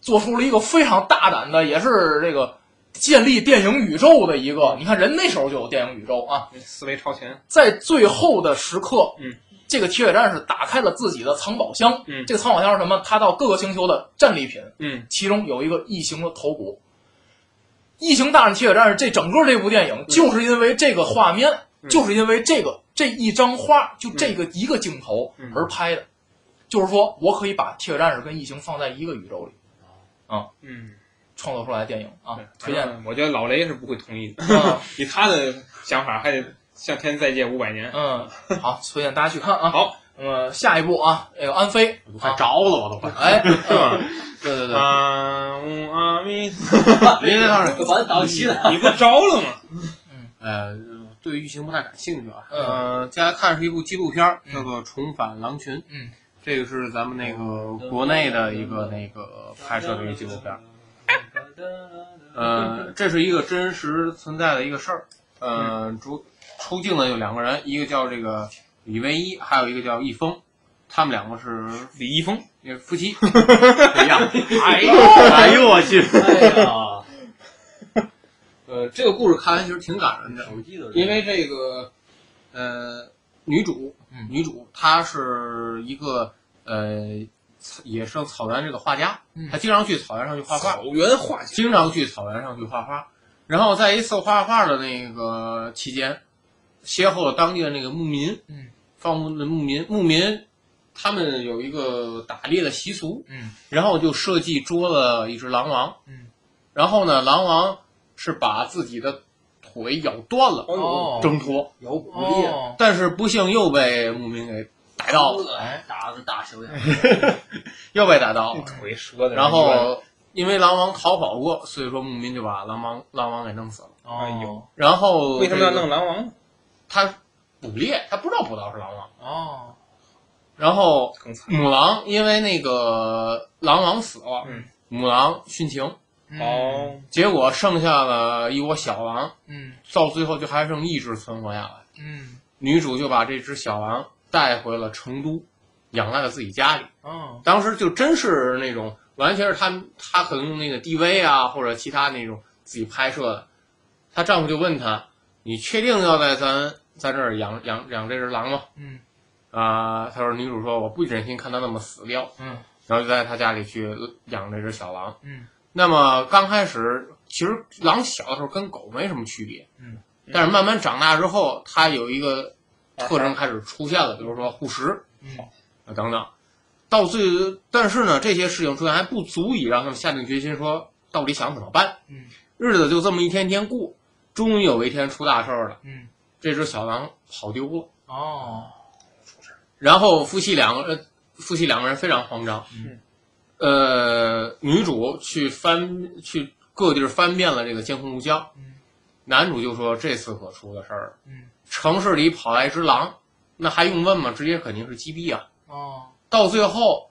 做出了一个非常大胆的，也是这个建立电影宇宙的一个。你看人那时候就有电影宇宙啊，思维超前。在最后的时刻，嗯，这个铁血战士打开了自己的藏宝箱，嗯这个藏宝箱是什么？他到各个星球的战利品，嗯其中有一个异形的头骨。异形大战铁血战士这整个这部电影，就是因为这个画面，嗯就是因为这个这一张画，就这个一个镜头嗯而拍的。就是说我可以把铁血战士跟异形放在一个宇宙里啊嗯，创作出来的电影啊，推荐。嗯我觉得老雷是不会同意的，嗯 <laughs> 以他的想法还得向天再借五百年。嗯，<laughs> 好，推荐大家去看啊。好，那么下一部啊，那个安飞着了，我都快。哎，<laughs> 嗯对对对，啊呜阿弥，您 <laughs> 这倒是，完档期了。你不着了吗？呃，对剧情不太感兴趣啊。嗯呃，接下来看是一部纪录片儿，叫做《重返狼群》。嗯，这个是咱们那个国内的一个那个拍摄的一个纪录片儿。呃，这是一个真实存在的一个事儿。呃，主出镜的有两个人，一个叫这个李唯一，还有一个叫易峰，他们两个是李易峰，也夫妻 <laughs> 一样。哎呦，哎呦我去！哎呀，呃，这个故事看完其实挺感人的，手机的因为这个呃女主，嗯女主她是一个呃野生草原这个画家，嗯她经常去草原上去画画，草原画家，经常去草原上去画画。然后在一次画画的那个期间，邂逅了当地的那个牧民，嗯，放牧的牧民，牧民他们有一个打猎的习俗，嗯。然后就设计捉了一只狼王，嗯，然后呢，狼王是把自己的腿咬断了，哦。挣脱，有捕猎，哦，但是不幸又被牧民给逮到了，哎，打的大小眼，<laughs> 又被逮到了。腿折的，然后因为狼王逃跑过，所以说牧民就把狼王狼王给弄死了。哦。哎呦，然后为什么要弄狼王？他捕猎？他不知道捕到是狼王。哦，然后母狼因为那个狼王死了，嗯母狼殉情，嗯，哦，结果剩下了一窝小狼，嗯到最后就还剩一只存活下来。嗯女主就把这只小狼带回了成都，养在了自己家里。哦，当时就真是那种完全是她她可能用那个 DV 啊或者其他那种自己拍摄的。她丈夫就问她：“你确定要在咱咱这儿养养养这只狼吗嗯？”啊、他说女主说：“我不忍心看它那么死掉。”嗯然后就在他家里去养这只小狼。嗯那么刚开始，其实狼小的时候跟狗没什么区别，嗯，但是慢慢长大之后，它有一个特征开始出现了，比如说护食嗯啊等等。到最，但是呢，这些事情出现还不足以让他们下定决心说到底想怎么办。嗯日子就这么一天天过，终于有一天出大事儿了，嗯，这只小狼跑丢了。哦，然后夫妻两个人，夫妻两个人非常慌张。嗯，呃，女主去翻去各地儿翻遍了这个监控录像，嗯男主就说这次可出了事儿了。嗯城市里跑来一只狼，那还用问吗？直接肯定是击毙啊！哦，到最后，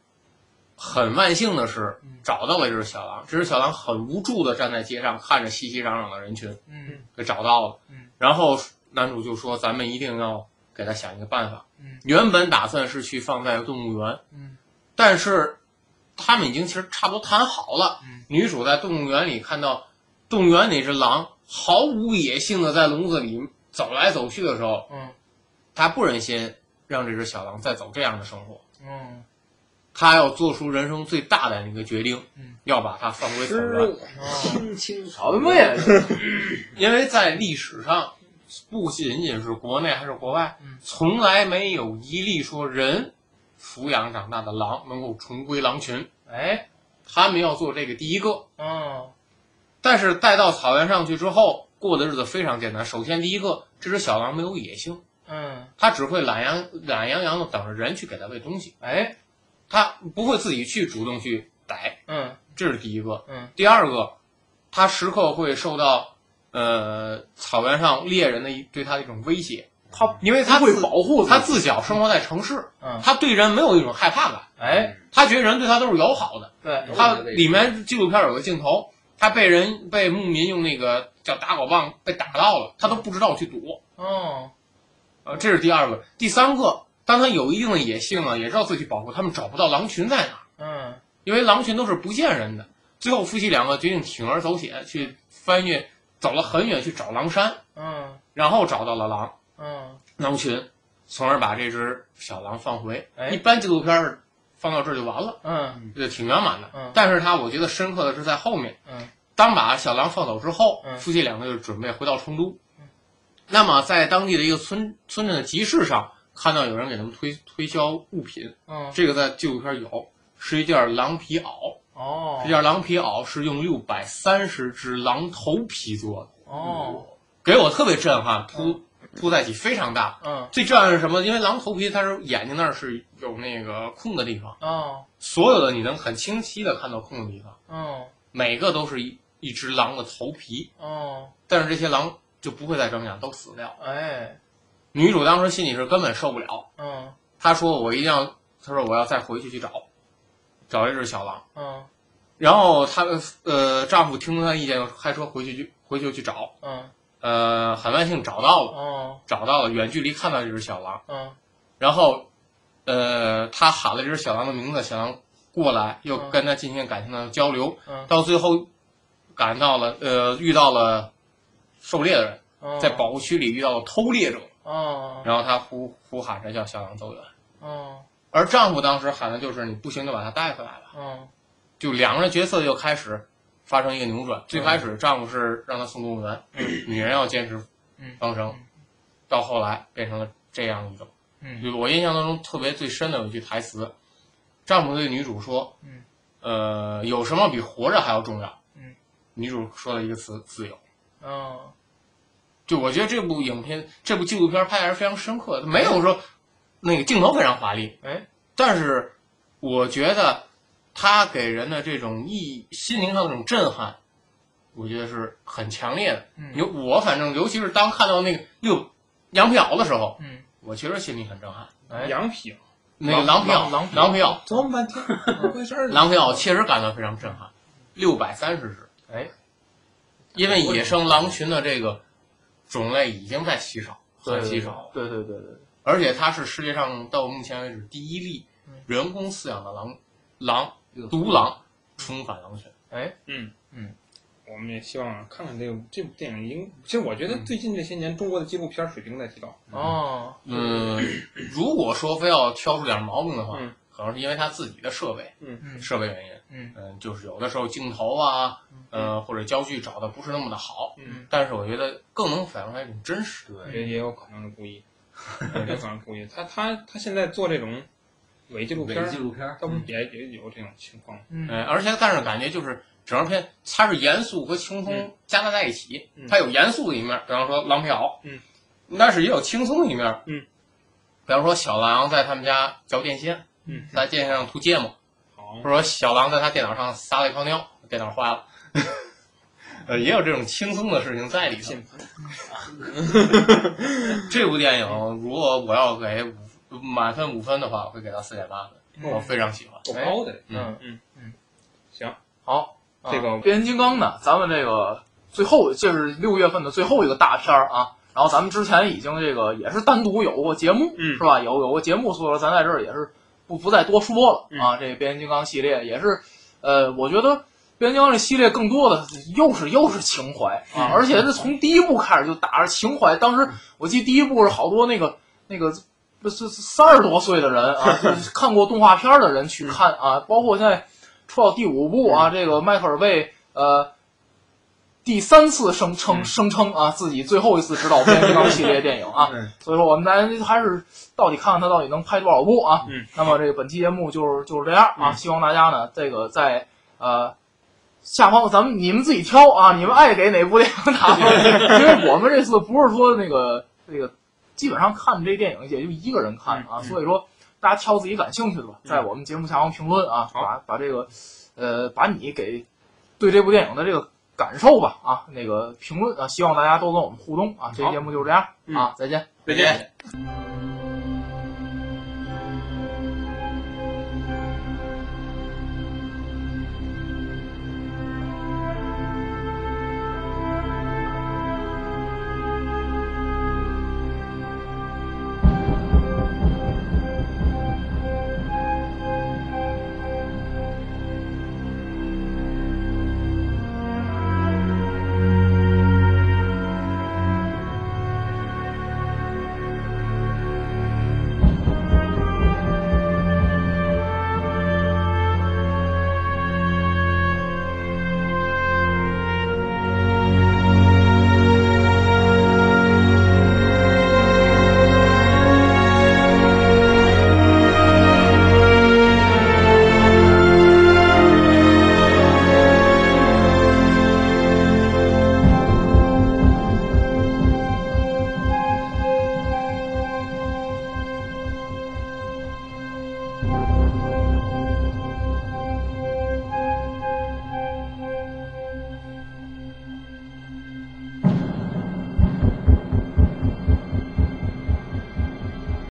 很万幸的是嗯找到了这只小狼。这只小狼很无助的站在街上，看着熙熙攘攘的人群，嗯给找到了。嗯然后男主就说：“咱们一定要给他想一个办法。嗯。原本打算是去放在动物园，嗯。但是他们已经其实差不多谈好了。嗯。女主在动物园里看到动物园那只狼毫无野性的在笼子里走来走去的时候，嗯。她不忍心让这只小狼再走这样的生活，嗯。她要做出人生最大胆的一个决定，嗯。要把它放归草原。哦，青青草原。呀，<coughs> 因为在历史上，不仅仅是国内还是国外，嗯从来没有一例说人抚养长大的狼能够重归狼群。哎，他们要做这个第一个，嗯，但是带到草原上去之后，过的日子非常简单。首先，第一个，这只小狼没有野性，嗯，它只会懒洋懒洋洋的等着人去给它喂东西，哎，它不会自己去主动去逮，嗯这是第一个。嗯第二个，它时刻会受到呃草原上猎人的一对他的一种威胁，他因为他会保护自己。它自小生活在城市，嗯，它对人没有一种害怕感，哎，他觉得人对他都是友好的。对，他里面纪录片有个镜头，他被人被牧民用那个叫打狗棒被打到了，他都不知道去躲。哦，呃，这是第二个。第三个，当他有一定的野性了，也知道自己保护，他们找不到狼群在哪儿，嗯。因为狼群都是不见人的。最后夫妻两个决定铤而走险，去翻越，走了很远去找狼山，嗯然后找到了狼嗯，狼群，从而把这只小狼放回。哎一般纪录片儿放到这儿就完了，嗯这挺圆满的。嗯但是他我觉得深刻的是在后面。嗯当把小狼放走之后，嗯夫妻两个就准备回到成都。那么在当地的一个村村镇的集市上，看到有人给他们推推销物品，嗯，这个在纪录片有，是一件狼皮袄。哦。这件狼皮袄是用六百三十只狼头皮做的，哦，给我特别震撼，铺铺在一起非常大。嗯。最震撼是什么？因为狼头皮它是眼睛那儿是有那个空的地方，哦。所有的你能很清晰的看到空的地方，哦每个都是一一只狼的头皮。哦，但是这些狼就不会再睁眼，都死掉。哎，女主当时心里是根本受不了，嗯。她说我一定要，她说我要再回去去找，找一只小狼。嗯。然后她的呃丈夫听了她意见，开车回去去回去去找，嗯。呃很万幸找到了，哦。找到了，远距离看到这只小狼，嗯。然后，呃，他喊了这只小狼的名字，小狼过来，又嗯。跟她进行感情的交流，嗯。到最后赶到了，呃，遇到了狩猎的人，嗯。在保护区里遇到了偷猎者，嗯然后他呼呼喊着叫小狼走远，嗯而丈夫当时喊的就是你不行就把他带回来吧，嗯就两个人角色就开始发生一个扭转。最开始丈夫是让她送动物园，<clears throat> 女人要坚持嗯方程，到后来变成了这样一种。嗯就我印象当中特别最深的有一句台词，丈夫对女主说：“嗯，呃，有什么比活着还要重要？”嗯，女主说了一个词：自由。嗯就我觉得这部影片、这部纪录片拍的是非常深刻的，没有说那个镜头非常华丽，哎，但是我觉得它给人的这种意心灵上的这种震撼，我觉得是很强烈的。嗯有我反正尤其是当看到那个六羊皮袄的时候，嗯我确实心里很震撼。哎羊皮袄，那个狼皮袄，狼狼皮袄，琢磨半天，<laughs> 怎么回事儿呢？狼皮袄确实感到非常震撼，六百三十只。哎，因为野生狼群的这个种类已经在稀少，对很稀少。对对对对，而且它是世界上到目前为止第一例嗯人工饲养的狼狼独狼重返狼群。哎嗯嗯，我们也希望看看这个这部电影应。其实我觉得最近这些年中国的纪录片水平在提高。哦嗯，如果说非要挑出点毛病的话，嗯可能是因为它自己的设备嗯嗯设备原因。嗯嗯，就是有的时候镜头啊，呃，或者焦距找的不是那么的好。嗯，但是我觉得更能反映出来一种真实。对也也有可能是故意，也有可能是故意。他他他现在做这种伪纪录片纪，录片儿，他不也也有这种情况？嗯呃，而且但是感觉就是整个片它是严肃和轻松嗯夹杂在一起，嗯它有严肃的一面，比方说狼皮袄，嗯，但是也有轻松的一面，嗯，比方说小狼在他们家嚼电线，嗯，在电线上涂芥末，好或，者说小狼在他电脑上撒了一泡尿，电脑坏了，呃，也有这种轻松的事情在里头。<laughs> 这部电影如果我要给五满分五分的话，我会给到四点八分，我非常喜欢。够高的。嗯嗯嗯，行，好，啊这个变形金刚呢，咱们这个最后这是六月份的最后一个大片儿啊。然后咱们之前已经这个也是单独有过节目，嗯是吧？有有过节目，所以说咱在这儿也是不不再多说了嗯啊。这个变形金刚系列也是，呃，我觉得变形金刚这系列更多的又是又是情怀啊，嗯而且是从第一部开始就打着情怀。当时我记得第一部是好多那个那个。不是三十多岁的人啊，就是 <laughs> 看过动画片的人去看啊，包括现在出到第五部啊，这个迈克尔贝呃第三次声称嗯声称啊自己最后一次执导变形金刚系列电影啊，嗯所以说我们来还是到底看看他到底能拍多少部啊。嗯，那么这个本期节目就是就是这样啊，嗯希望大家呢这个在呃。下方咱们你们自己挑啊，你们爱给哪部电影打分，<laughs> 因为我们这次不是说那个这个，基本上看这电影也就一个人看啊，所以说大家挑自己感兴趣的吧，在我们节目下方评论啊，好。把把这个呃把你给对这部电影的这个感受吧啊那个评论啊，希望大家都跟我们互动啊，这期节目就是这样嗯。啊，再见。再见。